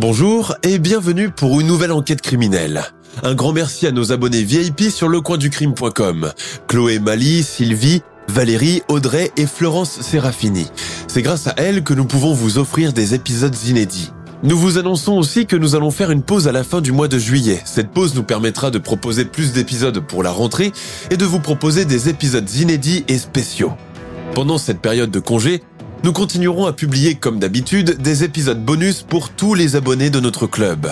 Bonjour et bienvenue pour une nouvelle enquête criminelle. Un grand merci à nos abonnés VIP sur lecoinducrime.com. Chloé Mali, Sylvie, Valérie, Audrey et Florence Serafini. C'est grâce à elles que nous pouvons vous offrir des épisodes inédits. Nous vous annonçons aussi que nous allons faire une pause à la fin du mois de juillet. Cette pause nous permettra de proposer plus d'épisodes pour la rentrée et de vous proposer des épisodes inédits et spéciaux. Pendant cette période de congé, nous continuerons à publier comme d'habitude des épisodes bonus pour tous les abonnés de notre club.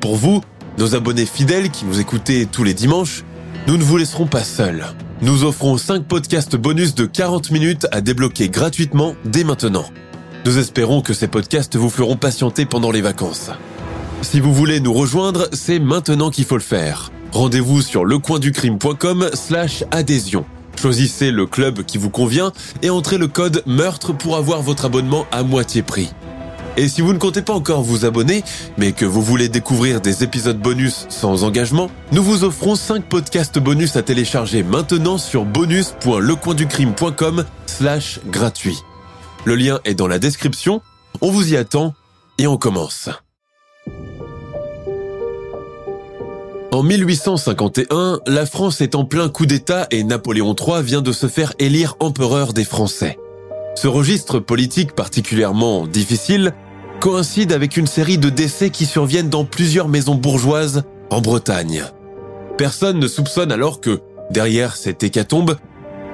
Pour vous, nos abonnés fidèles qui nous écoutez tous les dimanches, nous ne vous laisserons pas seuls. Nous offrons 5 podcasts bonus de 40 minutes à débloquer gratuitement dès maintenant. Nous espérons que ces podcasts vous feront patienter pendant les vacances. Si vous voulez nous rejoindre, c'est maintenant qu'il faut le faire. Rendez-vous sur lecoinducrime.com slash adhésion. Choisissez le club qui vous convient et entrez le code meurtre pour avoir votre abonnement à moitié prix. Et si vous ne comptez pas encore vous abonner, mais que vous voulez découvrir des épisodes bonus sans engagement, nous vous offrons 5 podcasts bonus à télécharger maintenant sur bonus.lecoinducrime.com slash gratuit. Le lien est dans la description, on vous y attend et on commence. En 1851, la France est en plein coup d'État et Napoléon III vient de se faire élire empereur des Français. Ce registre politique particulièrement difficile coïncide avec une série de décès qui surviennent dans plusieurs maisons bourgeoises en Bretagne. Personne ne soupçonne alors que, derrière cette hécatombe,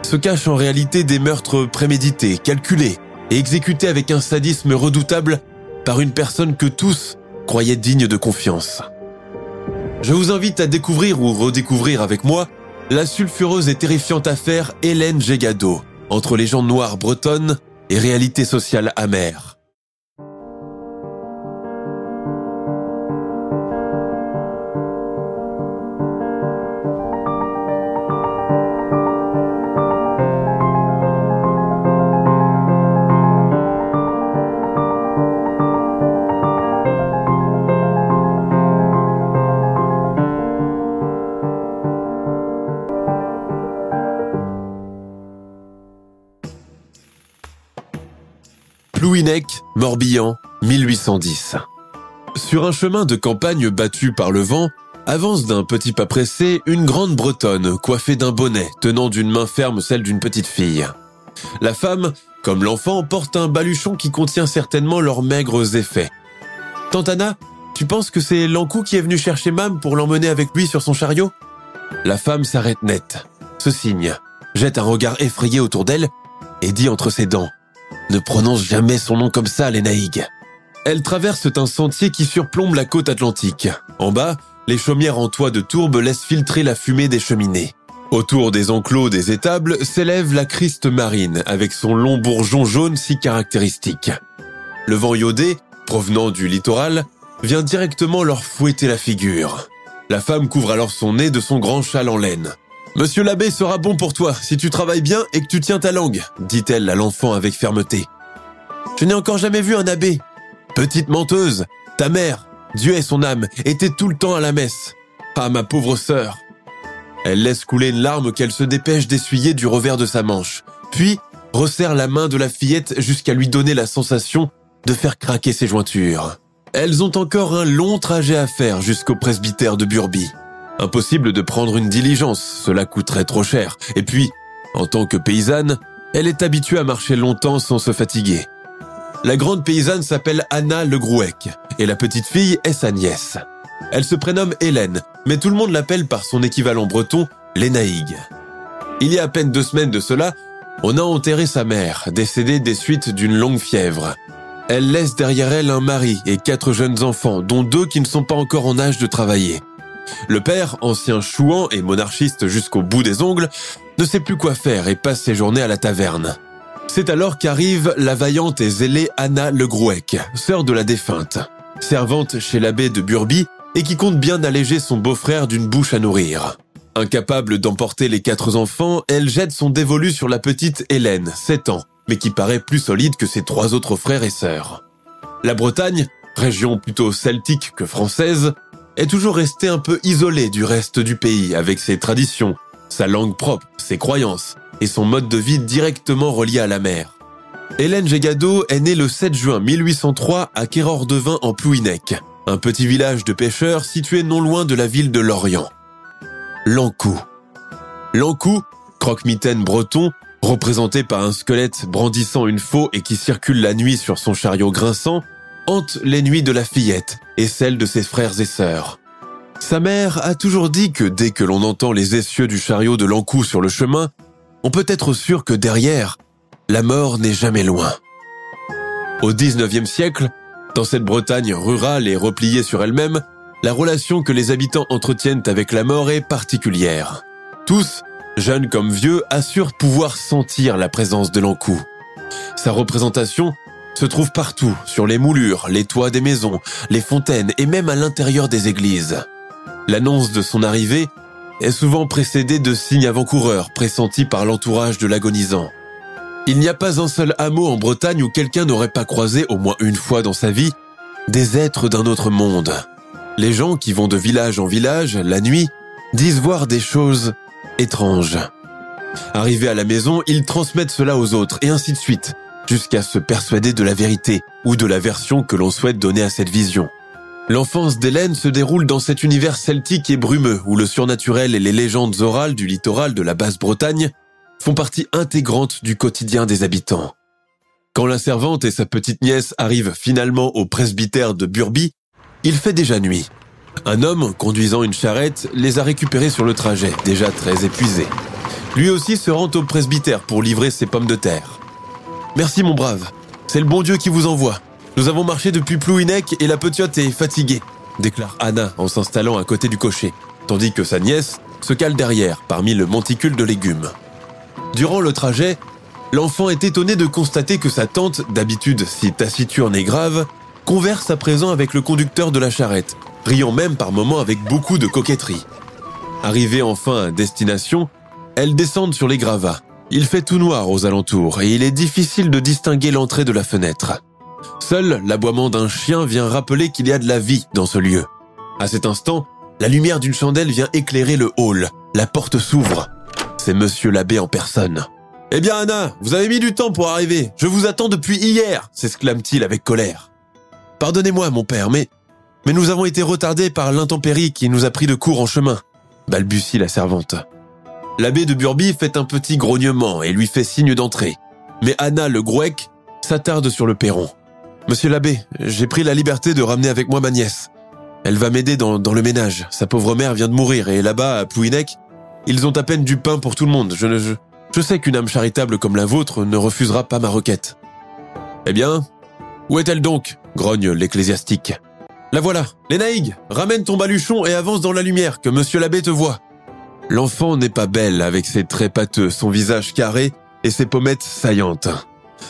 se cachent en réalité des meurtres prémédités, calculés et exécutés avec un sadisme redoutable par une personne que tous croyaient digne de confiance. Je vous invite à découvrir ou redécouvrir avec moi la sulfureuse et terrifiante affaire Hélène Gégado, entre légendes noires bretonnes et réalité sociale amère. Morbihan, 1810. Sur un chemin de campagne battu par le vent, avance d'un petit pas pressé une grande bretonne coiffée d'un bonnet, tenant d'une main ferme celle d'une petite fille. La femme, comme l'enfant, porte un baluchon qui contient certainement leurs maigres effets. Tantana, tu penses que c'est Lancou qui est venu chercher Mam pour l'emmener avec lui sur son chariot? La femme s'arrête net, se signe, jette un regard effrayé autour d'elle et dit entre ses dents ne prononce jamais son nom comme ça, les naïgues. Elles traversent un sentier qui surplombe la côte atlantique. En bas, les chaumières en toit de tourbe laissent filtrer la fumée des cheminées. Autour des enclos des étables s'élève la Christe marine avec son long bourgeon jaune si caractéristique. Le vent iodé, provenant du littoral, vient directement leur fouetter la figure. La femme couvre alors son nez de son grand châle en laine. Monsieur l'abbé sera bon pour toi si tu travailles bien et que tu tiens ta langue, dit-elle à l'enfant avec fermeté. Je n'ai encore jamais vu un abbé. Petite menteuse, ta mère, Dieu et son âme, était tout le temps à la messe. Ah, ma pauvre sœur. Elle laisse couler une larme qu'elle se dépêche d'essuyer du revers de sa manche, puis resserre la main de la fillette jusqu'à lui donner la sensation de faire craquer ses jointures. Elles ont encore un long trajet à faire jusqu'au presbytère de Burby. Impossible de prendre une diligence, cela coûterait trop cher. Et puis, en tant que paysanne, elle est habituée à marcher longtemps sans se fatiguer. La grande paysanne s'appelle Anna Le Grouec et la petite fille est sa nièce. Elle se prénomme Hélène, mais tout le monde l'appelle par son équivalent breton, Lénaïgue. Il y a à peine deux semaines de cela, on a enterré sa mère, décédée des suites d'une longue fièvre. Elle laisse derrière elle un mari et quatre jeunes enfants, dont deux qui ne sont pas encore en âge de travailler. Le père, ancien chouan et monarchiste jusqu'au bout des ongles, ne sait plus quoi faire et passe ses journées à la taverne. C'est alors qu'arrive la vaillante et zélée Anna Le Grouec, sœur de la défunte, servante chez l'abbé de Burby et qui compte bien alléger son beau-frère d'une bouche à nourrir. Incapable d'emporter les quatre enfants, elle jette son dévolu sur la petite Hélène, 7 ans, mais qui paraît plus solide que ses trois autres frères et sœurs. La Bretagne, région plutôt celtique que française, est toujours restée un peu isolée du reste du pays avec ses traditions, sa langue propre, ses croyances et son mode de vie directement relié à la mer. Hélène Gégado est née le 7 juin 1803 à Quéror-de-Vin en Plouinec, un petit village de pêcheurs situé non loin de la ville de Lorient. L'Ancou. L'Ancou, croque-mitaine breton, représenté par un squelette brandissant une faux et qui circule la nuit sur son chariot grinçant, hante les nuits de la fillette et celles de ses frères et sœurs. Sa mère a toujours dit que dès que l'on entend les essieux du chariot de l'Ancou sur le chemin, on peut être sûr que derrière, la mort n'est jamais loin. Au XIXe siècle, dans cette Bretagne rurale et repliée sur elle-même, la relation que les habitants entretiennent avec la mort est particulière. Tous, jeunes comme vieux, assurent pouvoir sentir la présence de l'Ancou. Sa représentation se trouve partout, sur les moulures, les toits des maisons, les fontaines et même à l'intérieur des églises. L'annonce de son arrivée est souvent précédée de signes avant-coureurs pressentis par l'entourage de l'agonisant. Il n'y a pas un seul hameau en Bretagne où quelqu'un n'aurait pas croisé au moins une fois dans sa vie des êtres d'un autre monde. Les gens qui vont de village en village, la nuit, disent voir des choses étranges. Arrivés à la maison, ils transmettent cela aux autres, et ainsi de suite, jusqu'à se persuader de la vérité ou de la version que l'on souhaite donner à cette vision. L'enfance d'Hélène se déroule dans cet univers celtique et brumeux où le surnaturel et les légendes orales du littoral de la Basse-Bretagne font partie intégrante du quotidien des habitants. Quand la servante et sa petite nièce arrivent finalement au presbytère de Burby, il fait déjà nuit. Un homme, conduisant une charrette, les a récupérés sur le trajet, déjà très épuisés. Lui aussi se rend au presbytère pour livrer ses pommes de terre. Merci mon brave, c'est le bon Dieu qui vous envoie. Nous avons marché depuis Plouinec et la petite est fatiguée, déclare Anna en s'installant à côté du cocher, tandis que sa nièce se cale derrière, parmi le monticule de légumes. Durant le trajet, l'enfant est étonné de constater que sa tante, d'habitude si taciturne et grave, converse à présent avec le conducteur de la charrette, riant même par moments avec beaucoup de coquetterie. Arrivée enfin à destination, elles descendent sur les gravats. Il fait tout noir aux alentours et il est difficile de distinguer l'entrée de la fenêtre. Seul l'aboiement d'un chien vient rappeler qu'il y a de la vie dans ce lieu. À cet instant, la lumière d'une chandelle vient éclairer le hall. La porte s'ouvre. C'est monsieur l'abbé en personne. Eh bien Anna, vous avez mis du temps pour arriver. Je vous attends depuis hier, s'exclame-t-il avec colère. Pardonnez-moi, mon père, mais, mais nous avons été retardés par l'intempérie qui nous a pris de court en chemin, balbutie la servante. L'abbé de Burby fait un petit grognement et lui fait signe d'entrer. Mais Anna le Grouec s'attarde sur le perron. Monsieur l'abbé, j'ai pris la liberté de ramener avec moi ma nièce. Elle va m'aider dans, le ménage. Sa pauvre mère vient de mourir et là-bas, à Plouinec, ils ont à peine du pain pour tout le monde. Je, je, je sais qu'une âme charitable comme la vôtre ne refusera pas ma requête. Eh bien, où est-elle donc? grogne l'ecclésiastique. La voilà, Lénaïgue, ramène ton baluchon et avance dans la lumière, que monsieur l'abbé te voit. L'enfant n'est pas belle avec ses traits pâteux, son visage carré et ses pommettes saillantes.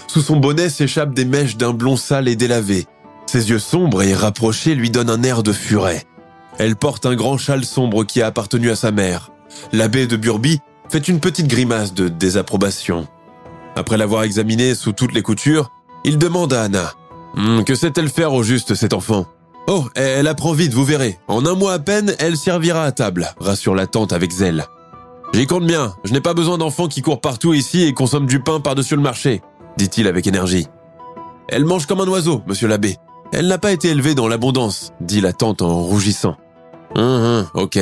Sous son bonnet s'échappent des mèches d'un blond sale et délavé. Ses yeux sombres et rapprochés lui donnent un air de furet. Elle porte un grand châle sombre qui a appartenu à sa mère. L'abbé de Burby fait une petite grimace de désapprobation. Après l'avoir examinée sous toutes les coutures, il demande à Anna hmm, Que sait-elle faire au juste, cet enfant? Oh, elle apprend vite, vous verrez. En un mois à peine, elle servira à table, rassure la tante avec zèle. J'y compte bien, je n'ai pas besoin d'enfants qui courent partout ici et consomment du pain par-dessus le marché dit-il avec énergie. Elle mange comme un oiseau, monsieur l'abbé. Elle n'a pas été élevée dans l'abondance, dit la tante en rougissant. Hum, hum, ok.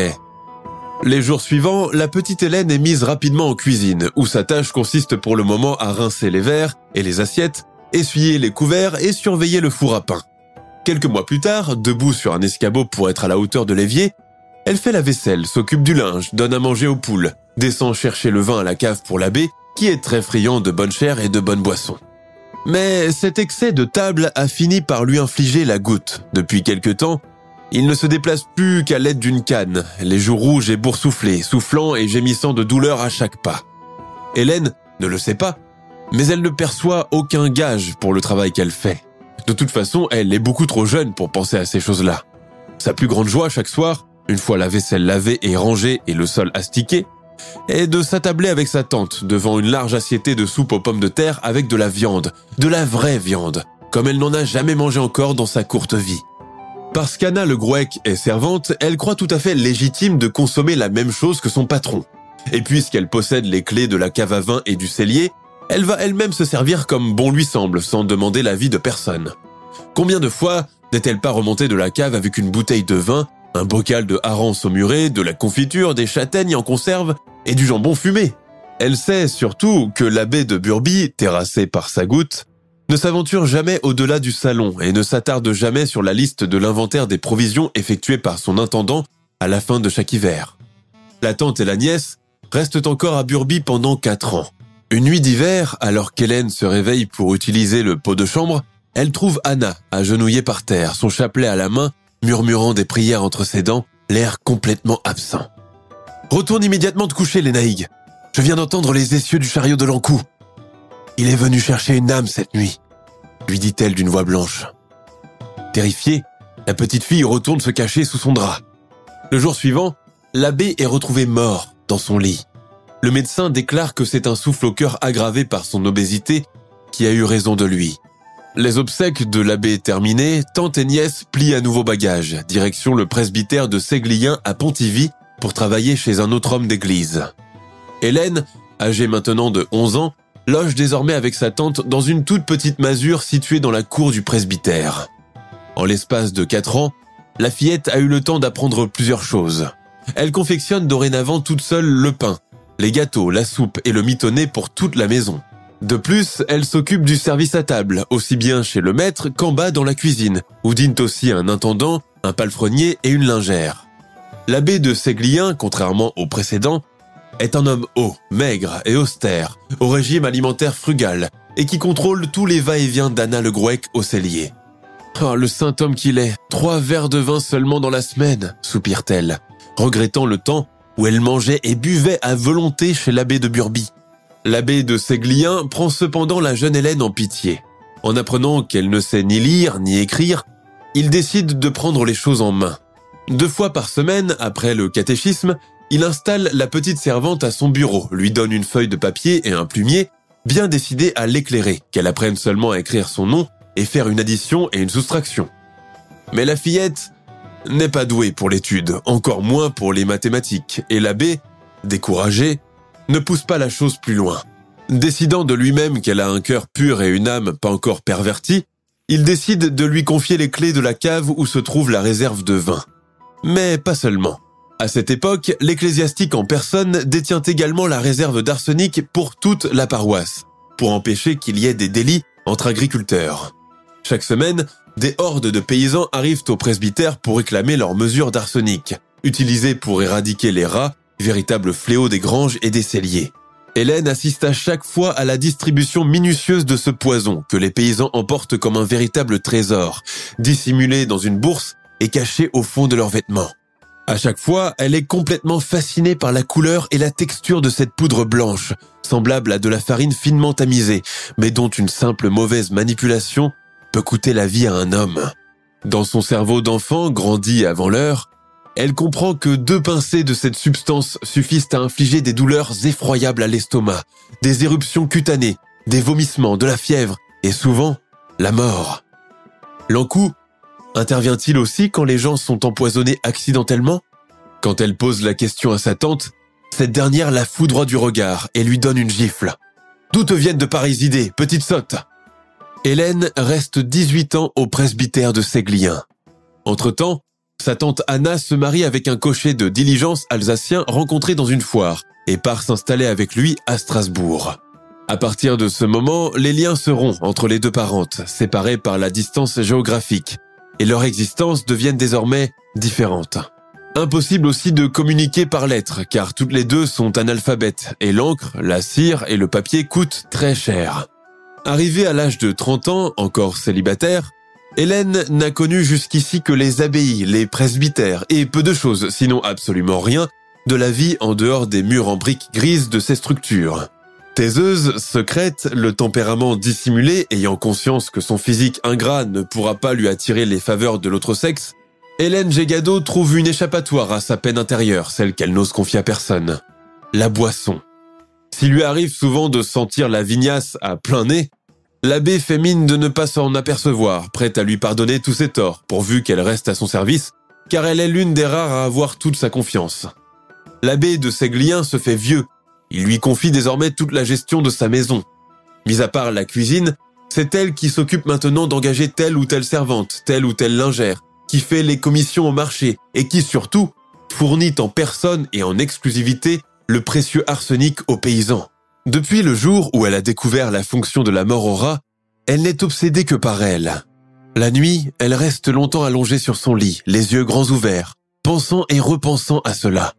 Les jours suivants, la petite Hélène est mise rapidement en cuisine, où sa tâche consiste pour le moment à rincer les verres et les assiettes, essuyer les couverts et surveiller le four à pain. Quelques mois plus tard, debout sur un escabeau pour être à la hauteur de l'évier, elle fait la vaisselle, s'occupe du linge, donne à manger aux poules, descend chercher le vin à la cave pour l'abbé qui est très friand de bonne chair et de bonnes boissons. Mais cet excès de table a fini par lui infliger la goutte. Depuis quelque temps, il ne se déplace plus qu'à l'aide d'une canne, les joues rouges et boursouflées, soufflant et gémissant de douleur à chaque pas. Hélène ne le sait pas, mais elle ne perçoit aucun gage pour le travail qu'elle fait. De toute façon, elle est beaucoup trop jeune pour penser à ces choses-là. Sa plus grande joie chaque soir, une fois la vaisselle lavée et rangée et le sol astiqué, est de s'attabler avec sa tante devant une large assiette de soupe aux pommes de terre avec de la viande, de la vraie viande, comme elle n'en a jamais mangé encore dans sa courte vie. Parce qu'Anna le Grouec est servante, elle croit tout à fait légitime de consommer la même chose que son patron. Et puisqu'elle possède les clés de la cave à vin et du cellier, elle va elle-même se servir comme bon lui semble, sans demander l'avis de personne. Combien de fois n'est-elle pas remontée de la cave avec une bouteille de vin, un bocal de hareng saumuré, de la confiture, des châtaignes en conserve et du jambon fumé? Elle sait surtout que l'abbé de Burby, terrassé par sa goutte, ne s'aventure jamais au-delà du salon et ne s'attarde jamais sur la liste de l'inventaire des provisions effectuées par son intendant à la fin de chaque hiver. La tante et la nièce restent encore à Burby pendant quatre ans. Une nuit d'hiver, alors qu'Hélène se réveille pour utiliser le pot de chambre, elle trouve Anna agenouillée par terre, son chapelet à la main, murmurant des prières entre ses dents, l'air complètement absent. Retourne immédiatement te coucher, Lénaïg. Je viens d'entendre les essieux du chariot de l'Ancou. Il est venu chercher une âme cette nuit, lui dit-elle d'une voix blanche. Terrifiée, la petite fille retourne se cacher sous son drap. Le jour suivant, l'abbé est retrouvé mort dans son lit. Le médecin déclare que c'est un souffle au cœur aggravé par son obésité qui a eu raison de lui. Les obsèques de l'abbé terminées, tante et nièce plient à nouveau bagage, direction le presbytère de Séglien à Pontivy pour travailler chez un autre homme d'église. Hélène, âgée maintenant de 11 ans, loge désormais avec sa tante dans une toute petite masure située dans la cour du presbytère. En l'espace de quatre ans, la fillette a eu le temps d'apprendre plusieurs choses. Elle confectionne dorénavant toute seule le pain, les gâteaux, la soupe et le mitonnet pour toute la maison. De plus, elle s'occupe du service à table, aussi bien chez le maître qu'en bas dans la cuisine, où dînent aussi un intendant, un palefrenier et une lingère. L'abbé de Séglien, contrairement au précédent, est un homme haut, maigre et austère, au régime alimentaire frugal, et qui contrôle tous les va-et-vient d'Anna le Grouec au cellier. Oh, le saint homme qu'il est, trois verres de vin seulement dans la semaine, soupire-t-elle, regrettant le temps où elle mangeait et buvait à volonté chez l'abbé de Burby. L'abbé de Séglien prend cependant la jeune Hélène en pitié. En apprenant qu'elle ne sait ni lire ni écrire, il décide de prendre les choses en main. Deux fois par semaine, après le catéchisme, il installe la petite servante à son bureau, lui donne une feuille de papier et un plumier, bien décidé à l'éclairer, qu'elle apprenne seulement à écrire son nom et faire une addition et une soustraction. Mais la fillette n'est pas douée pour l'étude, encore moins pour les mathématiques, et l'abbé, découragé, ne pousse pas la chose plus loin. Décidant de lui-même qu'elle a un cœur pur et une âme pas encore pervertie, il décide de lui confier les clés de la cave où se trouve la réserve de vin. Mais pas seulement. À cette époque, l'ecclésiastique en personne détient également la réserve d'arsenic pour toute la paroisse, pour empêcher qu'il y ait des délits entre agriculteurs. Chaque semaine, des hordes de paysans arrivent au presbytère pour réclamer leurs mesures d'arsenic, utilisées pour éradiquer les rats, véritable fléau des granges et des celliers. Hélène assiste à chaque fois à la distribution minutieuse de ce poison que les paysans emportent comme un véritable trésor, dissimulé dans une bourse et caché au fond de leurs vêtements. À chaque fois, elle est complètement fascinée par la couleur et la texture de cette poudre blanche, semblable à de la farine finement tamisée, mais dont une simple mauvaise manipulation peut coûter la vie à un homme. Dans son cerveau d'enfant, grandi avant l'heure, elle comprend que deux pincées de cette substance suffisent à infliger des douleurs effroyables à l'estomac, des éruptions cutanées, des vomissements, de la fièvre et souvent la mort. L'encou Intervient-il aussi quand les gens sont empoisonnés accidentellement? Quand elle pose la question à sa tante, cette dernière la foudroie du regard et lui donne une gifle. D'où te viennent de pareilles idées, petite sotte Hélène reste 18 ans au presbytère de Séglien. Entre-temps, sa tante Anna se marie avec un cocher de diligence alsacien rencontré dans une foire et part s'installer avec lui à Strasbourg. À partir de ce moment, les liens seront entre les deux parentes, séparées par la distance géographique, et leur existence deviennent désormais différentes. Impossible aussi de communiquer par lettres, car toutes les deux sont analphabètes, et l'encre, la cire et le papier coûtent très cher. Arrivée à l'âge de 30 ans, encore célibataire, Hélène n'a connu jusqu'ici que les abbayes, les presbytères et peu de choses, sinon absolument rien, de la vie en dehors des murs en briques grises de ces structures. Taiseuse, secrète, le tempérament dissimulé, ayant conscience que son physique ingrat ne pourra pas lui attirer les faveurs de l'autre sexe, Hélène Gégado trouve une échappatoire à sa peine intérieure, celle qu'elle n'ose confier à personne. La boisson. S'il lui arrive souvent de sentir la vignasse à plein nez, l'abbé fait mine de ne pas s'en apercevoir, prête à lui pardonner tous ses torts, pourvu qu'elle reste à son service, car elle est l'une des rares à avoir toute sa confiance. L'abbé de Séglien se fait vieux il lui confie désormais toute la gestion de sa maison. Mis à part la cuisine, c'est elle qui s'occupe maintenant d'engager telle ou telle servante, telle ou telle lingère, qui fait les commissions au marché et qui surtout fournit en personne et en exclusivité le précieux arsenic aux paysans. Depuis le jour où elle a découvert la fonction de la mort au rat, elle n'est obsédée que par elle. La nuit, elle reste longtemps allongée sur son lit, les yeux grands ouverts, pensant et repensant à cela.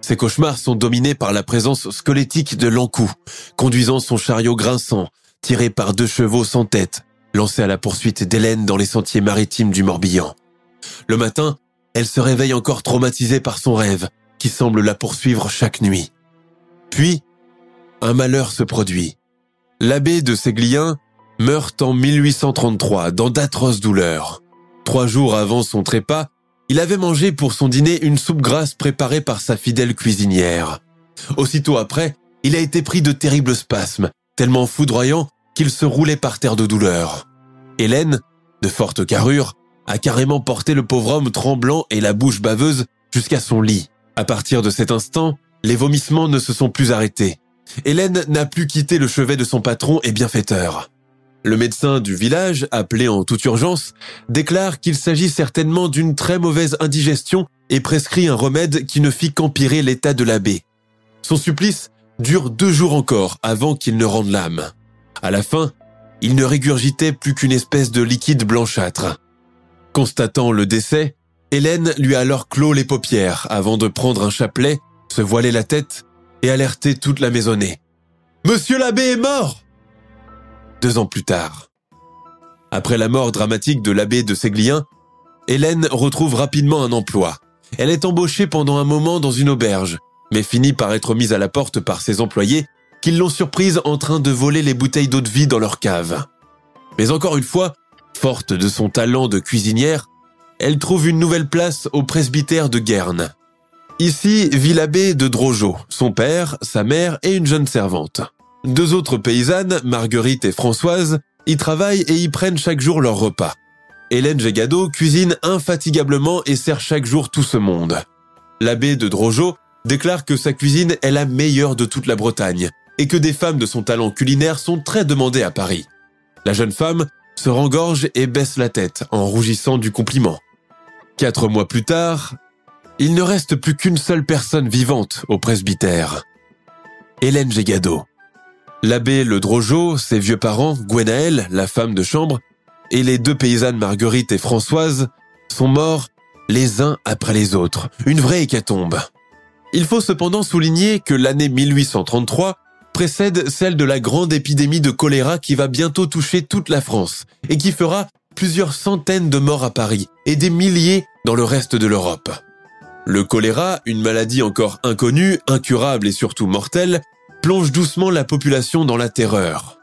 Ses cauchemars sont dominés par la présence squelettique de l'encou, conduisant son chariot grinçant, tiré par deux chevaux sans tête, lancé à la poursuite d'Hélène dans les sentiers maritimes du Morbihan. Le matin, elle se réveille encore traumatisée par son rêve, qui semble la poursuivre chaque nuit. Puis, un malheur se produit. L'abbé de Séglien meurt en 1833 dans d'atroces douleurs. Trois jours avant son trépas, il avait mangé pour son dîner une soupe grasse préparée par sa fidèle cuisinière. Aussitôt après, il a été pris de terribles spasmes, tellement foudroyants qu'il se roulait par terre de douleur. Hélène, de forte carrure, a carrément porté le pauvre homme tremblant et la bouche baveuse jusqu'à son lit. À partir de cet instant, les vomissements ne se sont plus arrêtés. Hélène n'a plus quitté le chevet de son patron et bienfaiteur. Le médecin du village, appelé en toute urgence, déclare qu'il s'agit certainement d'une très mauvaise indigestion et prescrit un remède qui ne fit qu'empirer l'état de l'abbé. Son supplice dure deux jours encore avant qu'il ne rende l'âme. À la fin, il ne régurgitait plus qu'une espèce de liquide blanchâtre. Constatant le décès, Hélène lui a alors clos les paupières avant de prendre un chapelet, se voiler la tête et alerter toute la maisonnée. Monsieur l'abbé est mort! deux ans plus tard. Après la mort dramatique de l'abbé de Séglien, Hélène retrouve rapidement un emploi. Elle est embauchée pendant un moment dans une auberge, mais finit par être mise à la porte par ses employés qui l'ont surprise en train de voler les bouteilles d'eau de vie dans leur cave. Mais encore une fois, forte de son talent de cuisinière, elle trouve une nouvelle place au presbytère de Guerne. Ici vit l'abbé de Drojo, son père, sa mère et une jeune servante. Deux autres paysannes, Marguerite et Françoise, y travaillent et y prennent chaque jour leur repas. Hélène Gégado cuisine infatigablement et sert chaque jour tout ce monde. L'abbé de Drojo déclare que sa cuisine est la meilleure de toute la Bretagne et que des femmes de son talent culinaire sont très demandées à Paris. La jeune femme se rengorge et baisse la tête en rougissant du compliment. Quatre mois plus tard, il ne reste plus qu'une seule personne vivante au presbytère. Hélène Gégado. L'abbé Le Drojo, ses vieux parents, Gwenaël, la femme de chambre, et les deux paysannes Marguerite et Françoise sont morts les uns après les autres. Une vraie hécatombe. Il faut cependant souligner que l'année 1833 précède celle de la grande épidémie de choléra qui va bientôt toucher toute la France et qui fera plusieurs centaines de morts à Paris et des milliers dans le reste de l'Europe. Le choléra, une maladie encore inconnue, incurable et surtout mortelle, plonge doucement la population dans la terreur.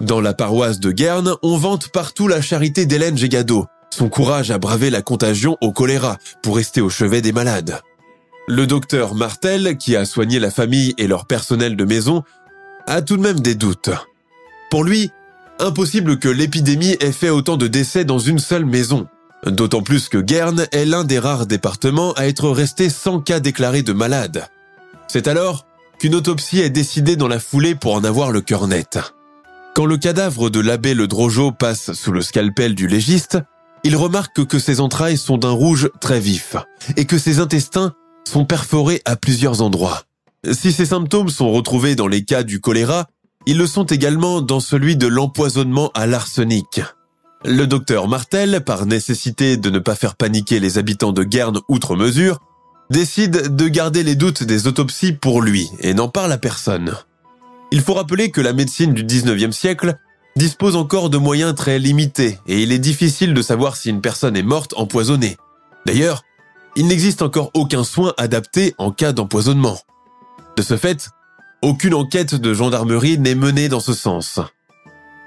Dans la paroisse de Guerne, on vante partout la charité d'Hélène Gégado, son courage à braver la contagion au choléra pour rester au chevet des malades. Le docteur Martel, qui a soigné la famille et leur personnel de maison, a tout de même des doutes. Pour lui, impossible que l'épidémie ait fait autant de décès dans une seule maison. D'autant plus que Guerne est l'un des rares départements à être resté sans cas déclarés de malades. C'est alors qu'une autopsie est décidée dans la foulée pour en avoir le cœur net. Quand le cadavre de l'abbé Le Drojo passe sous le scalpel du légiste, il remarque que ses entrailles sont d'un rouge très vif et que ses intestins sont perforés à plusieurs endroits. Si ces symptômes sont retrouvés dans les cas du choléra, ils le sont également dans celui de l'empoisonnement à l'arsenic. Le docteur Martel, par nécessité de ne pas faire paniquer les habitants de Guerne outre mesure, décide de garder les doutes des autopsies pour lui et n'en parle à personne. Il faut rappeler que la médecine du 19e siècle dispose encore de moyens très limités et il est difficile de savoir si une personne est morte empoisonnée. D'ailleurs, il n'existe encore aucun soin adapté en cas d'empoisonnement. De ce fait, aucune enquête de gendarmerie n'est menée dans ce sens.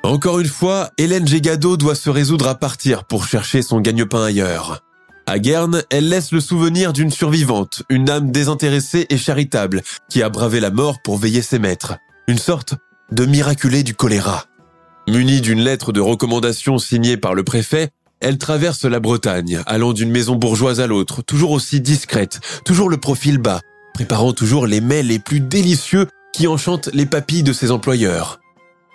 Encore une fois, Hélène Gégado doit se résoudre à partir pour chercher son gagne-pain ailleurs. À Guerne, elle laisse le souvenir d'une survivante, une âme désintéressée et charitable, qui a bravé la mort pour veiller ses maîtres. Une sorte de miraculé du choléra. Munie d'une lettre de recommandation signée par le préfet, elle traverse la Bretagne, allant d'une maison bourgeoise à l'autre, toujours aussi discrète, toujours le profil bas, préparant toujours les mets les plus délicieux qui enchantent les papilles de ses employeurs.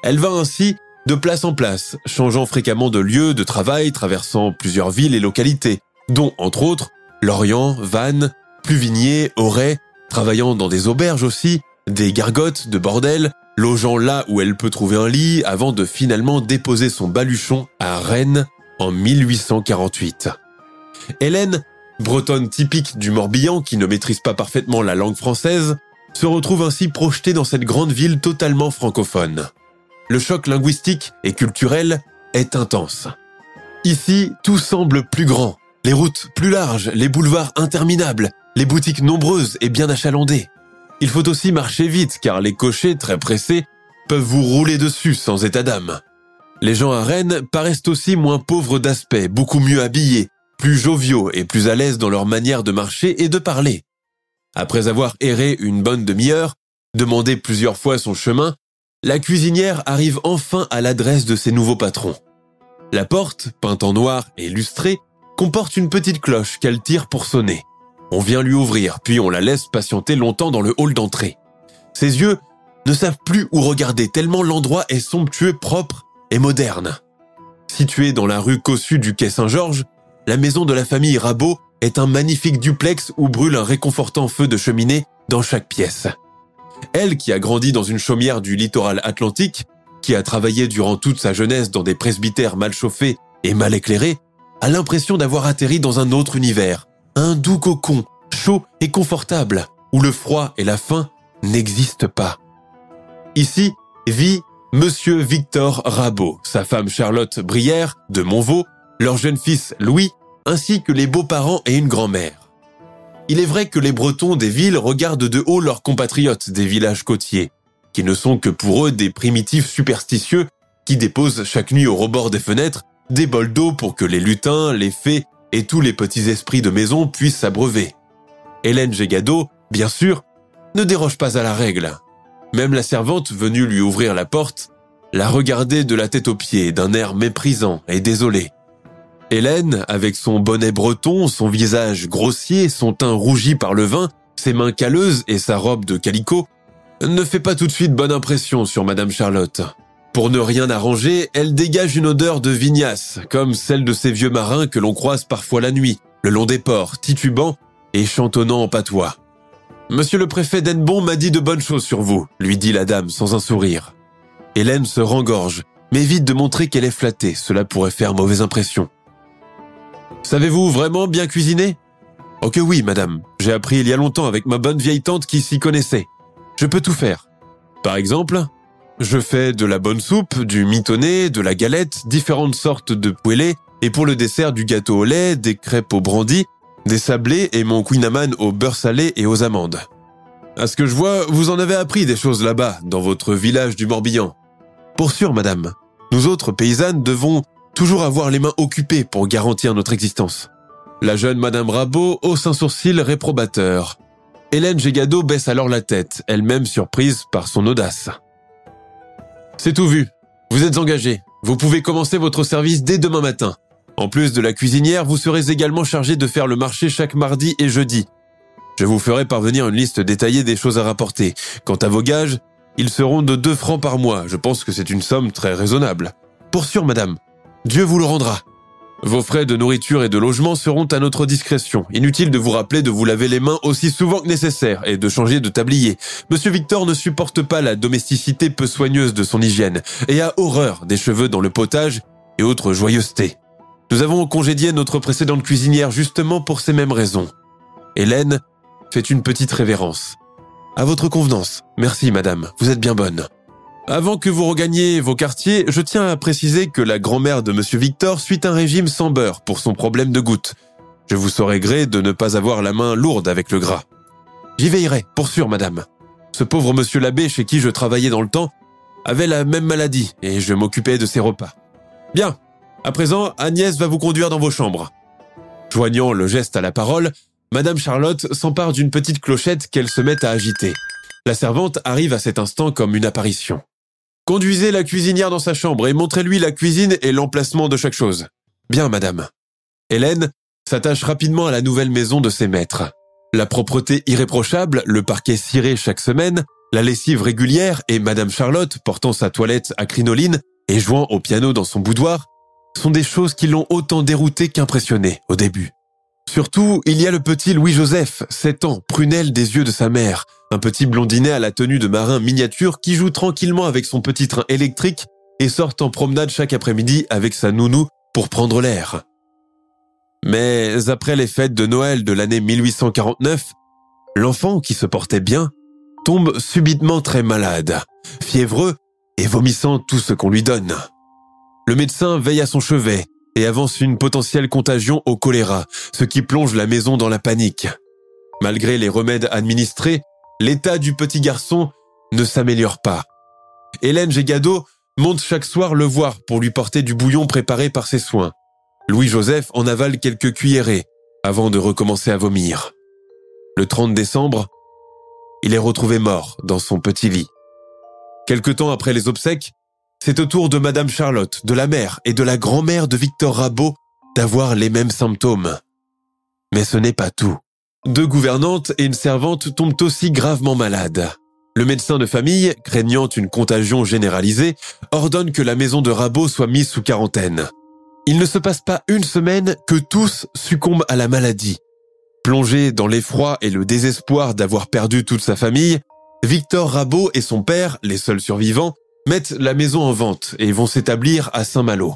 Elle va ainsi de place en place, changeant fréquemment de lieu de travail, traversant plusieurs villes et localités, dont, entre autres, Lorient, Vannes, Pluvigné, Auray, travaillant dans des auberges aussi, des gargotes de bordel, logeant là où elle peut trouver un lit avant de finalement déposer son baluchon à Rennes en 1848. Hélène, bretonne typique du Morbihan qui ne maîtrise pas parfaitement la langue française, se retrouve ainsi projetée dans cette grande ville totalement francophone. Le choc linguistique et culturel est intense. Ici, tout semble plus grand, les routes plus larges, les boulevards interminables, les boutiques nombreuses et bien achalandées. Il faut aussi marcher vite car les cochers, très pressés, peuvent vous rouler dessus sans état d'âme. Les gens à Rennes paraissent aussi moins pauvres d'aspect, beaucoup mieux habillés, plus joviaux et plus à l'aise dans leur manière de marcher et de parler. Après avoir erré une bonne demi-heure, demandé plusieurs fois son chemin, la cuisinière arrive enfin à l'adresse de ses nouveaux patrons. La porte, peinte en noir et lustrée, comporte une petite cloche qu'elle tire pour sonner. On vient lui ouvrir, puis on la laisse patienter longtemps dans le hall d'entrée. Ses yeux ne savent plus où regarder tellement l'endroit est somptueux, propre et moderne. Située dans la rue cossue du quai Saint-Georges, la maison de la famille Rabot est un magnifique duplex où brûle un réconfortant feu de cheminée dans chaque pièce. Elle, qui a grandi dans une chaumière du littoral atlantique, qui a travaillé durant toute sa jeunesse dans des presbytères mal chauffés et mal éclairés, a l'impression d'avoir atterri dans un autre univers, un doux cocon, chaud et confortable, où le froid et la faim n'existent pas. Ici vit Monsieur Victor Rabot, sa femme Charlotte Brière de Montvaux, leur jeune fils Louis, ainsi que les beaux-parents et une grand-mère. Il est vrai que les Bretons des villes regardent de haut leurs compatriotes des villages côtiers, qui ne sont que pour eux des primitifs superstitieux qui déposent chaque nuit au rebord des fenêtres des bols d'eau pour que les lutins, les fées et tous les petits esprits de maison puissent s'abreuver. Hélène Gégado, bien sûr, ne déroge pas à la règle. Même la servante venue lui ouvrir la porte la regardait de la tête aux pieds d'un air méprisant et désolé. Hélène, avec son bonnet breton, son visage grossier, son teint rougi par le vin, ses mains calleuses et sa robe de calicot, ne fait pas tout de suite bonne impression sur Madame Charlotte. Pour ne rien arranger, elle dégage une odeur de vignasse, comme celle de ces vieux marins que l'on croise parfois la nuit, le long des ports, titubant et chantonnant en patois. Monsieur le préfet d'Enbon m'a dit de bonnes choses sur vous, lui dit la dame sans un sourire. Hélène se rengorge, mais évite de montrer qu'elle est flattée, cela pourrait faire mauvaise impression. Savez-vous vraiment bien cuisiner? Oh que oui, madame. J'ai appris il y a longtemps avec ma bonne vieille tante qui s'y connaissait. Je peux tout faire. Par exemple, je fais de la bonne soupe, du mitonné, de la galette, différentes sortes de poêlés, et pour le dessert du gâteau au lait, des crêpes au brandy, des sablés et mon queen au beurre salé et aux amandes. À ce que je vois, vous en avez appris des choses là-bas, dans votre village du Morbihan. Pour sûr, madame. Nous autres paysannes devons toujours avoir les mains occupées pour garantir notre existence. La jeune madame Rabot hausse un sourcil réprobateur. Hélène Gégado baisse alors la tête, elle-même surprise par son audace. C'est tout vu. Vous êtes engagé. Vous pouvez commencer votre service dès demain matin. En plus de la cuisinière, vous serez également chargé de faire le marché chaque mardi et jeudi. Je vous ferai parvenir une liste détaillée des choses à rapporter. Quant à vos gages, ils seront de 2 francs par mois. Je pense que c'est une somme très raisonnable. Pour sûr, madame. Dieu vous le rendra. Vos frais de nourriture et de logement seront à notre discrétion. Inutile de vous rappeler de vous laver les mains aussi souvent que nécessaire et de changer de tablier. Monsieur Victor ne supporte pas la domesticité peu soigneuse de son hygiène et a horreur des cheveux dans le potage et autres joyeusetés. Nous avons congédié notre précédente cuisinière justement pour ces mêmes raisons. Hélène fait une petite révérence. À votre convenance. Merci, madame. Vous êtes bien bonne. Avant que vous regagniez vos quartiers, je tiens à préciser que la grand-mère de monsieur Victor suit un régime sans beurre pour son problème de goutte. Je vous saurais gré de ne pas avoir la main lourde avec le gras. J'y veillerai, pour sûr, madame. Ce pauvre monsieur l'abbé chez qui je travaillais dans le temps avait la même maladie et je m'occupais de ses repas. Bien. À présent, Agnès va vous conduire dans vos chambres. Joignant le geste à la parole, Madame Charlotte s'empare d'une petite clochette qu'elle se met à agiter. La servante arrive à cet instant comme une apparition. Conduisez la cuisinière dans sa chambre et montrez-lui la cuisine et l'emplacement de chaque chose. Bien, madame. Hélène s'attache rapidement à la nouvelle maison de ses maîtres. La propreté irréprochable, le parquet ciré chaque semaine, la lessive régulière et Madame Charlotte portant sa toilette à crinoline et jouant au piano dans son boudoir sont des choses qui l'ont autant dérouté qu'impressionné au début. Surtout, il y a le petit Louis-Joseph, 7 ans, prunelle des yeux de sa mère, un petit blondinet à la tenue de marin miniature qui joue tranquillement avec son petit train électrique et sort en promenade chaque après-midi avec sa nounou pour prendre l'air. Mais après les fêtes de Noël de l'année 1849, l'enfant qui se portait bien tombe subitement très malade, fiévreux et vomissant tout ce qu'on lui donne. Le médecin veille à son chevet et avance une potentielle contagion au choléra, ce qui plonge la maison dans la panique. Malgré les remèdes administrés, l'état du petit garçon ne s'améliore pas. Hélène Gégado monte chaque soir le voir pour lui porter du bouillon préparé par ses soins. Louis-Joseph en avale quelques cuillerées avant de recommencer à vomir. Le 30 décembre, il est retrouvé mort dans son petit lit. Quelque temps après les obsèques, c'est au tour de Madame Charlotte, de la mère et de la grand-mère de Victor Rabot d'avoir les mêmes symptômes. Mais ce n'est pas tout. Deux gouvernantes et une servante tombent aussi gravement malades. Le médecin de famille, craignant une contagion généralisée, ordonne que la maison de Rabot soit mise sous quarantaine. Il ne se passe pas une semaine que tous succombent à la maladie. Plongé dans l'effroi et le désespoir d'avoir perdu toute sa famille, Victor Rabot et son père, les seuls survivants, mettent la maison en vente et vont s'établir à Saint-Malo.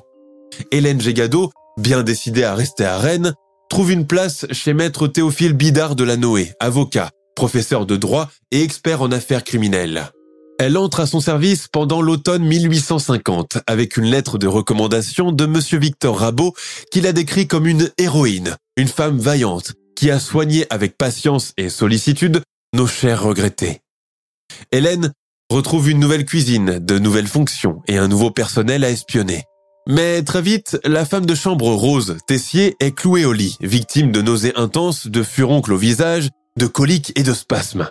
Hélène Gégado, bien décidée à rester à Rennes, trouve une place chez maître Théophile Bidard de la Noé, avocat, professeur de droit et expert en affaires criminelles. Elle entre à son service pendant l'automne 1850 avec une lettre de recommandation de monsieur Victor Rabot qui la décrit comme une héroïne, une femme vaillante qui a soigné avec patience et sollicitude nos chers regrettés. Hélène retrouve une nouvelle cuisine, de nouvelles fonctions et un nouveau personnel à espionner. Mais très vite, la femme de chambre Rose Tessier est clouée au lit, victime de nausées intenses, de furoncles au visage, de coliques et de spasmes.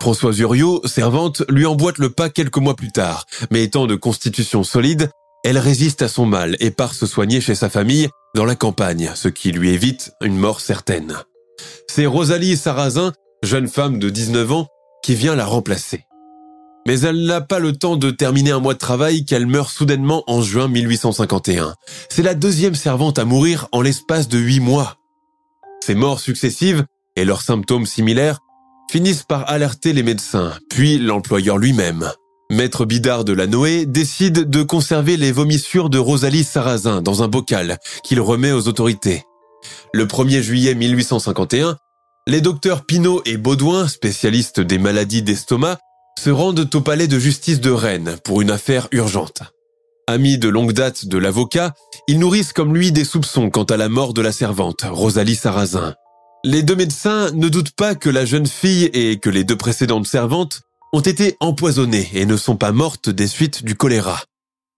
Françoise Uriot, servante, lui emboîte le pas quelques mois plus tard, mais étant de constitution solide, elle résiste à son mal et part se soigner chez sa famille dans la campagne, ce qui lui évite une mort certaine. C'est Rosalie Sarrazin, jeune femme de 19 ans, qui vient la remplacer. Mais elle n'a pas le temps de terminer un mois de travail qu'elle meurt soudainement en juin 1851. C'est la deuxième servante à mourir en l'espace de huit mois. Ces morts successives et leurs symptômes similaires finissent par alerter les médecins, puis l'employeur lui-même. Maître Bidard de la Noé décide de conserver les vomissures de Rosalie Sarrazin dans un bocal qu'il remet aux autorités. Le 1er juillet 1851, les docteurs Pinault et Baudouin, spécialistes des maladies d'estomac, se rendent au palais de justice de Rennes pour une affaire urgente. Amis de longue date de l'avocat, ils nourrissent comme lui des soupçons quant à la mort de la servante, Rosalie Sarrazin. Les deux médecins ne doutent pas que la jeune fille et que les deux précédentes servantes ont été empoisonnées et ne sont pas mortes des suites du choléra.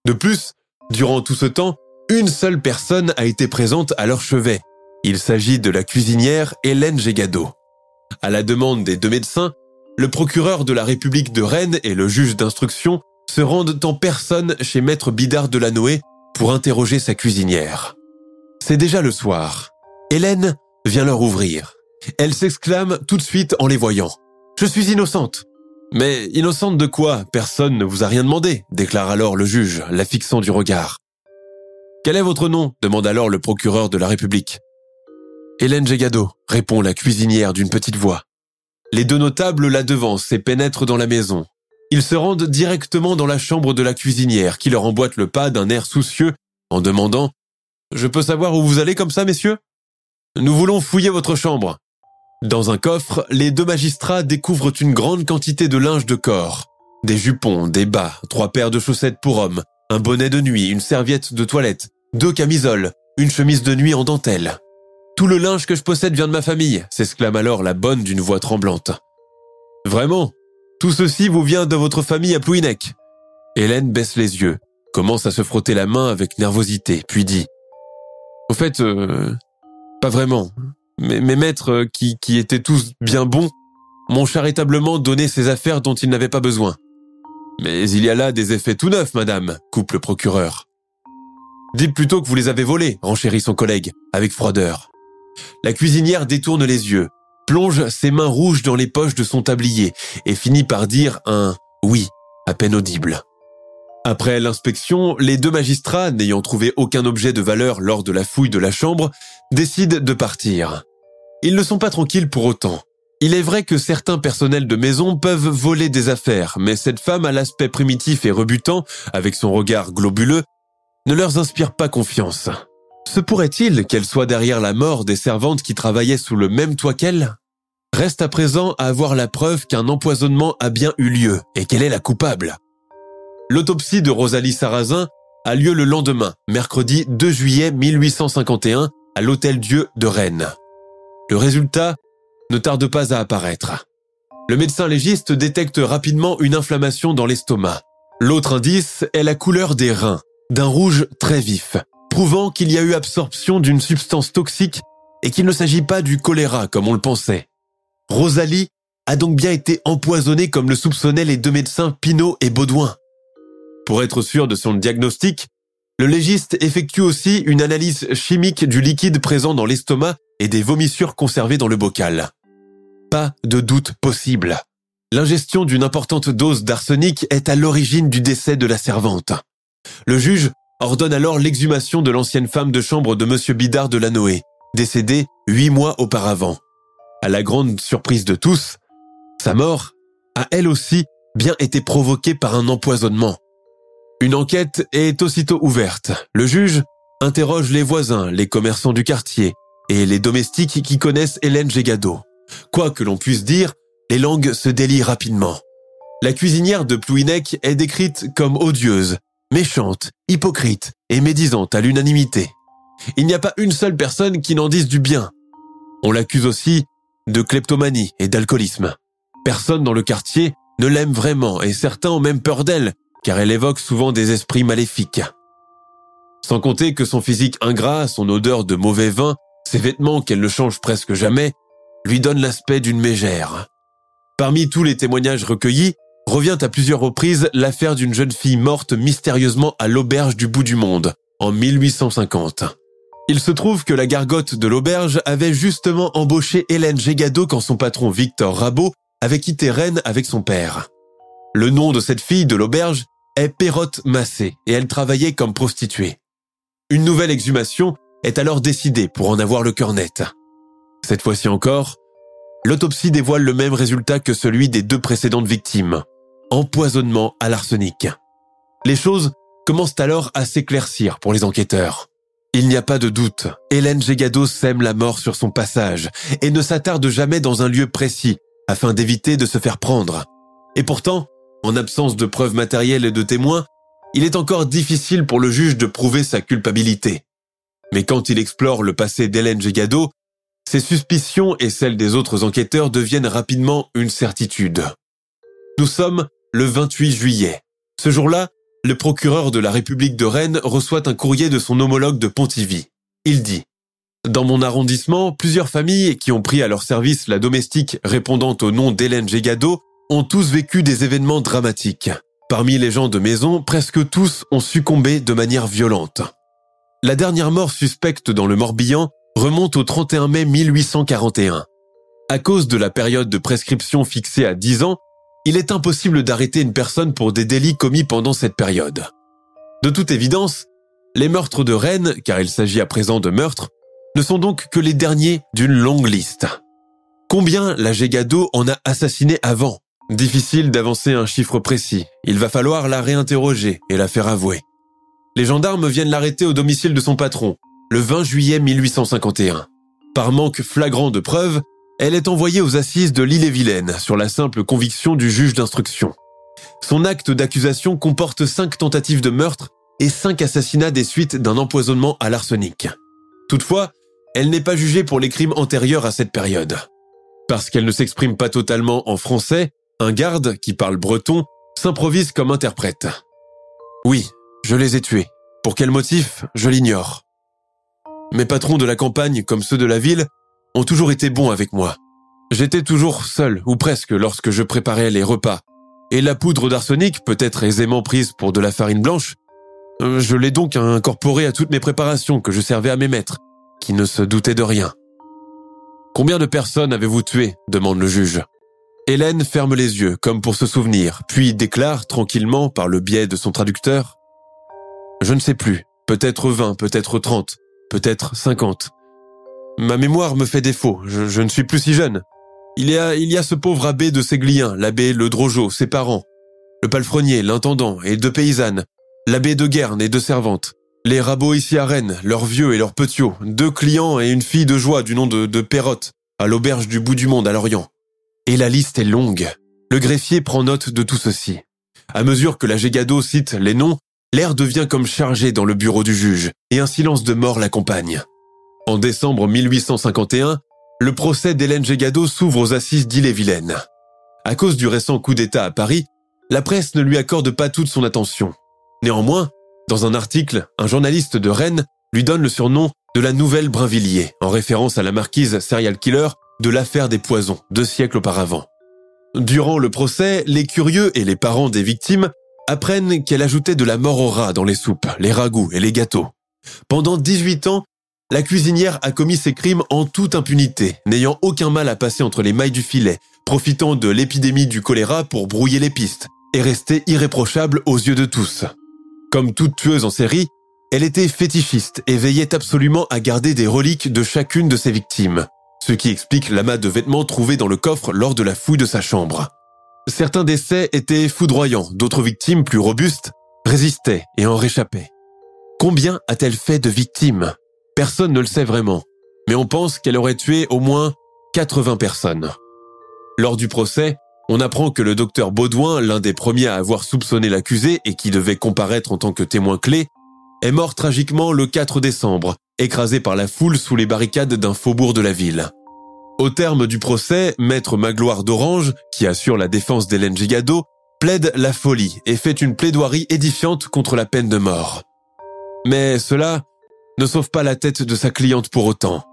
De plus, durant tout ce temps, une seule personne a été présente à leur chevet. Il s'agit de la cuisinière Hélène Gégado. À la demande des deux médecins, le procureur de la République de Rennes et le juge d'instruction se rendent en personne chez maître Bidard de la Noé pour interroger sa cuisinière. C'est déjà le soir. Hélène vient leur ouvrir. Elle s'exclame tout de suite en les voyant. Je suis innocente. Mais innocente de quoi? Personne ne vous a rien demandé, déclare alors le juge, la fixant du regard. Quel est votre nom? demande alors le procureur de la République. Hélène Gégado, répond la cuisinière d'une petite voix. Les deux notables la devancent et pénètrent dans la maison. Ils se rendent directement dans la chambre de la cuisinière qui leur emboîte le pas d'un air soucieux en demandant ⁇ Je peux savoir où vous allez comme ça, messieurs ?⁇ Nous voulons fouiller votre chambre. Dans un coffre, les deux magistrats découvrent une grande quantité de linge de corps, des jupons, des bas, trois paires de chaussettes pour hommes, un bonnet de nuit, une serviette de toilette, deux camisoles, une chemise de nuit en dentelle. Tout le linge que je possède vient de ma famille, s'exclame alors la bonne d'une voix tremblante. Vraiment Tout ceci vous vient de votre famille à Plouinec Hélène baisse les yeux, commence à se frotter la main avec nervosité, puis dit Au fait, euh, pas vraiment. Mes, maîtres, euh, qui, qui étaient tous bien bons, m'ont charitablement donné ces affaires dont ils n'avaient pas besoin. Mais il y a là des effets tout neufs, madame, coupe le procureur. Dites plutôt que vous les avez volés, renchérit son collègue, avec froideur. La cuisinière détourne les yeux, plonge ses mains rouges dans les poches de son tablier et finit par dire un oui à peine audible. Après l'inspection, les deux magistrats, n'ayant trouvé aucun objet de valeur lors de la fouille de la chambre, décident de partir. Ils ne sont pas tranquilles pour autant. Il est vrai que certains personnels de maison peuvent voler des affaires, mais cette femme à l'aspect primitif et rebutant, avec son regard globuleux, ne leur inspire pas confiance. Se pourrait-il qu'elle soit derrière la mort des servantes qui travaillaient sous le même toit qu'elle? Reste à présent à avoir la preuve qu'un empoisonnement a bien eu lieu et qu'elle est la coupable. L'autopsie de Rosalie Sarrazin a lieu le lendemain, mercredi 2 juillet 1851, à l'Hôtel Dieu de Rennes. Le résultat ne tarde pas à apparaître. Le médecin légiste détecte rapidement une inflammation dans l'estomac. L'autre indice est la couleur des reins, d'un rouge très vif, prouvant qu'il y a eu absorption d'une substance toxique et qu'il ne s'agit pas du choléra comme on le pensait. Rosalie a donc bien été empoisonnée comme le soupçonnaient les deux médecins Pinault et Baudouin. Pour être sûr de son diagnostic, le légiste effectue aussi une analyse chimique du liquide présent dans l'estomac et des vomissures conservées dans le bocal. Pas de doute possible. L'ingestion d'une importante dose d'arsenic est à l'origine du décès de la servante. Le juge ordonne alors l'exhumation de l'ancienne femme de chambre de M. Bidard de Lanoé, décédée huit mois auparavant. À la grande surprise de tous, sa mort a elle aussi bien été provoquée par un empoisonnement. Une enquête est aussitôt ouverte. Le juge interroge les voisins, les commerçants du quartier et les domestiques qui connaissent Hélène Gégado. Quoi que l'on puisse dire, les langues se délient rapidement. La cuisinière de Plouinec est décrite comme odieuse, méchante, hypocrite et médisante à l'unanimité. Il n'y a pas une seule personne qui n'en dise du bien. On l'accuse aussi de kleptomanie et d'alcoolisme. Personne dans le quartier ne l'aime vraiment et certains ont même peur d'elle car elle évoque souvent des esprits maléfiques. Sans compter que son physique ingrat, son odeur de mauvais vin, ses vêtements qu'elle ne change presque jamais, lui donnent l'aspect d'une mégère. Parmi tous les témoignages recueillis, revient à plusieurs reprises l'affaire d'une jeune fille morte mystérieusement à l'auberge du bout du monde, en 1850. Il se trouve que la gargote de l'auberge avait justement embauché Hélène Gégado quand son patron Victor Rabot avait quitté Rennes avec son père. Le nom de cette fille de l'auberge est Perrotte Massé et elle travaillait comme prostituée. Une nouvelle exhumation est alors décidée pour en avoir le cœur net. Cette fois-ci encore, l'autopsie dévoile le même résultat que celui des deux précédentes victimes. Empoisonnement à l'arsenic. Les choses commencent alors à s'éclaircir pour les enquêteurs. Il n'y a pas de doute, Hélène Gégado sème la mort sur son passage et ne s'attarde jamais dans un lieu précis afin d'éviter de se faire prendre. Et pourtant, en absence de preuves matérielles et de témoins, il est encore difficile pour le juge de prouver sa culpabilité. Mais quand il explore le passé d'Hélène Gégado, ses suspicions et celles des autres enquêteurs deviennent rapidement une certitude. Nous sommes le 28 juillet. Ce jour-là, le procureur de la République de Rennes reçoit un courrier de son homologue de Pontivy. Il dit Dans mon arrondissement, plusieurs familles qui ont pris à leur service la domestique répondant au nom d'Hélène Gégado ont tous vécu des événements dramatiques. Parmi les gens de maison, presque tous ont succombé de manière violente. La dernière mort suspecte dans le Morbihan remonte au 31 mai 1841. À cause de la période de prescription fixée à 10 ans, il est impossible d'arrêter une personne pour des délits commis pendant cette période. De toute évidence, les meurtres de Rennes, car il s'agit à présent de meurtres, ne sont donc que les derniers d'une longue liste. Combien la Gégado en a assassiné avant? Difficile d'avancer un chiffre précis. Il va falloir la réinterroger et la faire avouer. Les gendarmes viennent l'arrêter au domicile de son patron, le 20 juillet 1851. Par manque flagrant de preuves, elle est envoyée aux assises de l'île-et-Vilaine sur la simple conviction du juge d'instruction. Son acte d'accusation comporte cinq tentatives de meurtre et cinq assassinats des suites d'un empoisonnement à l'arsenic. Toutefois, elle n'est pas jugée pour les crimes antérieurs à cette période. Parce qu'elle ne s'exprime pas totalement en français, un garde, qui parle breton, s'improvise comme interprète. Oui, je les ai tués. Pour quel motif, je l'ignore. Mes patrons de la campagne, comme ceux de la ville, ont toujours été bons avec moi. J'étais toujours seul, ou presque, lorsque je préparais les repas. Et la poudre d'arsenic peut être aisément prise pour de la farine blanche. Euh, je l'ai donc incorporée à toutes mes préparations que je servais à mes maîtres, qui ne se doutaient de rien. Combien de personnes avez-vous tué demande le juge. Hélène ferme les yeux, comme pour se souvenir, puis déclare tranquillement, par le biais de son traducteur, Je ne sais plus, peut-être 20, peut-être 30, peut-être 50. Ma mémoire me fait défaut, je, ne suis plus si jeune. Il y a, il y a ce pauvre abbé de Séglien, l'abbé Le Drojo, ses parents, le palefrenier, l'intendant et deux paysannes, l'abbé de Guerne et deux servantes, les rabots ici à Rennes, leurs vieux et leurs petits, deux clients et une fille de joie du nom de, de Perrotte, à l'auberge du bout du monde à Lorient. Et la liste est longue. Le greffier prend note de tout ceci. À mesure que la Gégado cite les noms, l'air devient comme chargé dans le bureau du juge, et un silence de mort l'accompagne. En décembre 1851, le procès d'Hélène Gégado s'ouvre aux assises d'Ille-et-Vilaine. À cause du récent coup d'État à Paris, la presse ne lui accorde pas toute son attention. Néanmoins, dans un article, un journaliste de Rennes lui donne le surnom de la Nouvelle Brinvilliers, en référence à la marquise serial killer de l'affaire des poisons, deux siècles auparavant. Durant le procès, les curieux et les parents des victimes apprennent qu'elle ajoutait de la mort au rat dans les soupes, les ragoûts et les gâteaux. Pendant 18 ans, la cuisinière a commis ses crimes en toute impunité, n'ayant aucun mal à passer entre les mailles du filet, profitant de l'épidémie du choléra pour brouiller les pistes, et rester irréprochable aux yeux de tous. Comme toute tueuse en série, elle était fétichiste et veillait absolument à garder des reliques de chacune de ses victimes, ce qui explique l'amas de vêtements trouvés dans le coffre lors de la fouille de sa chambre. Certains décès étaient foudroyants, d'autres victimes plus robustes résistaient et en réchappaient. Combien a-t-elle fait de victimes? Personne ne le sait vraiment, mais on pense qu'elle aurait tué au moins 80 personnes. Lors du procès, on apprend que le docteur Baudouin, l'un des premiers à avoir soupçonné l'accusé et qui devait comparaître en tant que témoin clé, est mort tragiquement le 4 décembre, écrasé par la foule sous les barricades d'un faubourg de la ville. Au terme du procès, maître Magloire d'Orange, qui assure la défense d'Hélène Gigado, plaide la folie et fait une plaidoirie édifiante contre la peine de mort. Mais cela ne sauve pas la tête de sa cliente pour autant.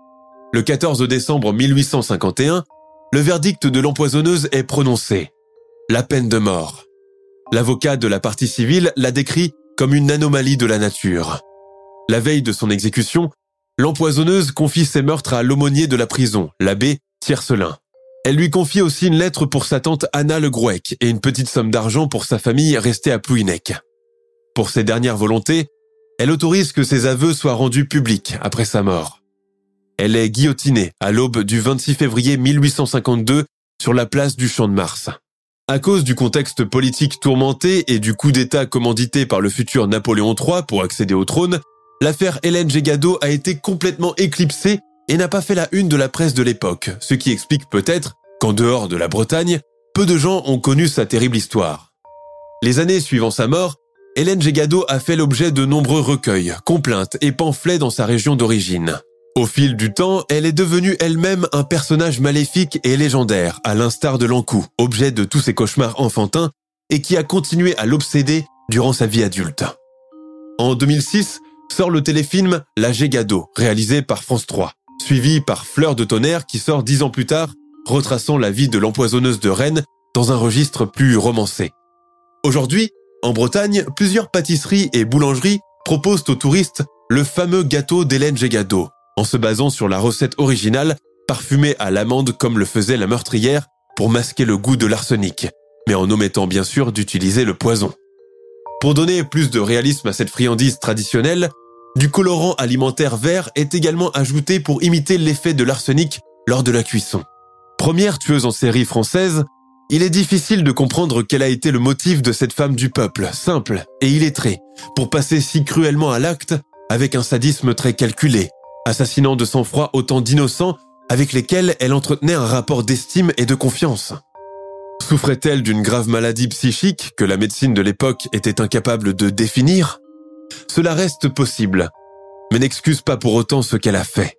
Le 14 décembre 1851, le verdict de l'empoisonneuse est prononcé. La peine de mort. L'avocat de la partie civile l'a décrit comme une anomalie de la nature. La veille de son exécution, l'empoisonneuse confie ses meurtres à l'aumônier de la prison, l'abbé Tiercelin. Elle lui confie aussi une lettre pour sa tante Anna Le Grouec et une petite somme d'argent pour sa famille restée à Plouinec. Pour ses dernières volontés, elle autorise que ses aveux soient rendus publics après sa mort. Elle est guillotinée à l'aube du 26 février 1852 sur la place du Champ de Mars. À cause du contexte politique tourmenté et du coup d'État commandité par le futur Napoléon III pour accéder au trône, l'affaire Hélène Gégado a été complètement éclipsée et n'a pas fait la une de la presse de l'époque, ce qui explique peut-être qu'en dehors de la Bretagne, peu de gens ont connu sa terrible histoire. Les années suivant sa mort, Hélène Gégado a fait l'objet de nombreux recueils, complaintes et pamphlets dans sa région d'origine. Au fil du temps, elle est devenue elle-même un personnage maléfique et légendaire, à l'instar de l'Ankou, objet de tous ses cauchemars enfantins, et qui a continué à l'obséder durant sa vie adulte. En 2006, sort le téléfilm La Gégado, réalisé par France 3, suivi par Fleur de tonnerre qui sort dix ans plus tard, retraçant la vie de l'empoisonneuse de Rennes dans un registre plus romancé. Aujourd'hui, en Bretagne, plusieurs pâtisseries et boulangeries proposent aux touristes le fameux gâteau d'Hélène Gégado, en se basant sur la recette originale parfumée à l'amande comme le faisait la meurtrière pour masquer le goût de l'arsenic, mais en omettant bien sûr d'utiliser le poison. Pour donner plus de réalisme à cette friandise traditionnelle, du colorant alimentaire vert est également ajouté pour imiter l'effet de l'arsenic lors de la cuisson. Première tueuse en série française, il est difficile de comprendre quel a été le motif de cette femme du peuple, simple et illettrée, pour passer si cruellement à l'acte avec un sadisme très calculé, assassinant de sang-froid autant d'innocents avec lesquels elle entretenait un rapport d'estime et de confiance. Souffrait-elle d'une grave maladie psychique que la médecine de l'époque était incapable de définir? Cela reste possible, mais n'excuse pas pour autant ce qu'elle a fait.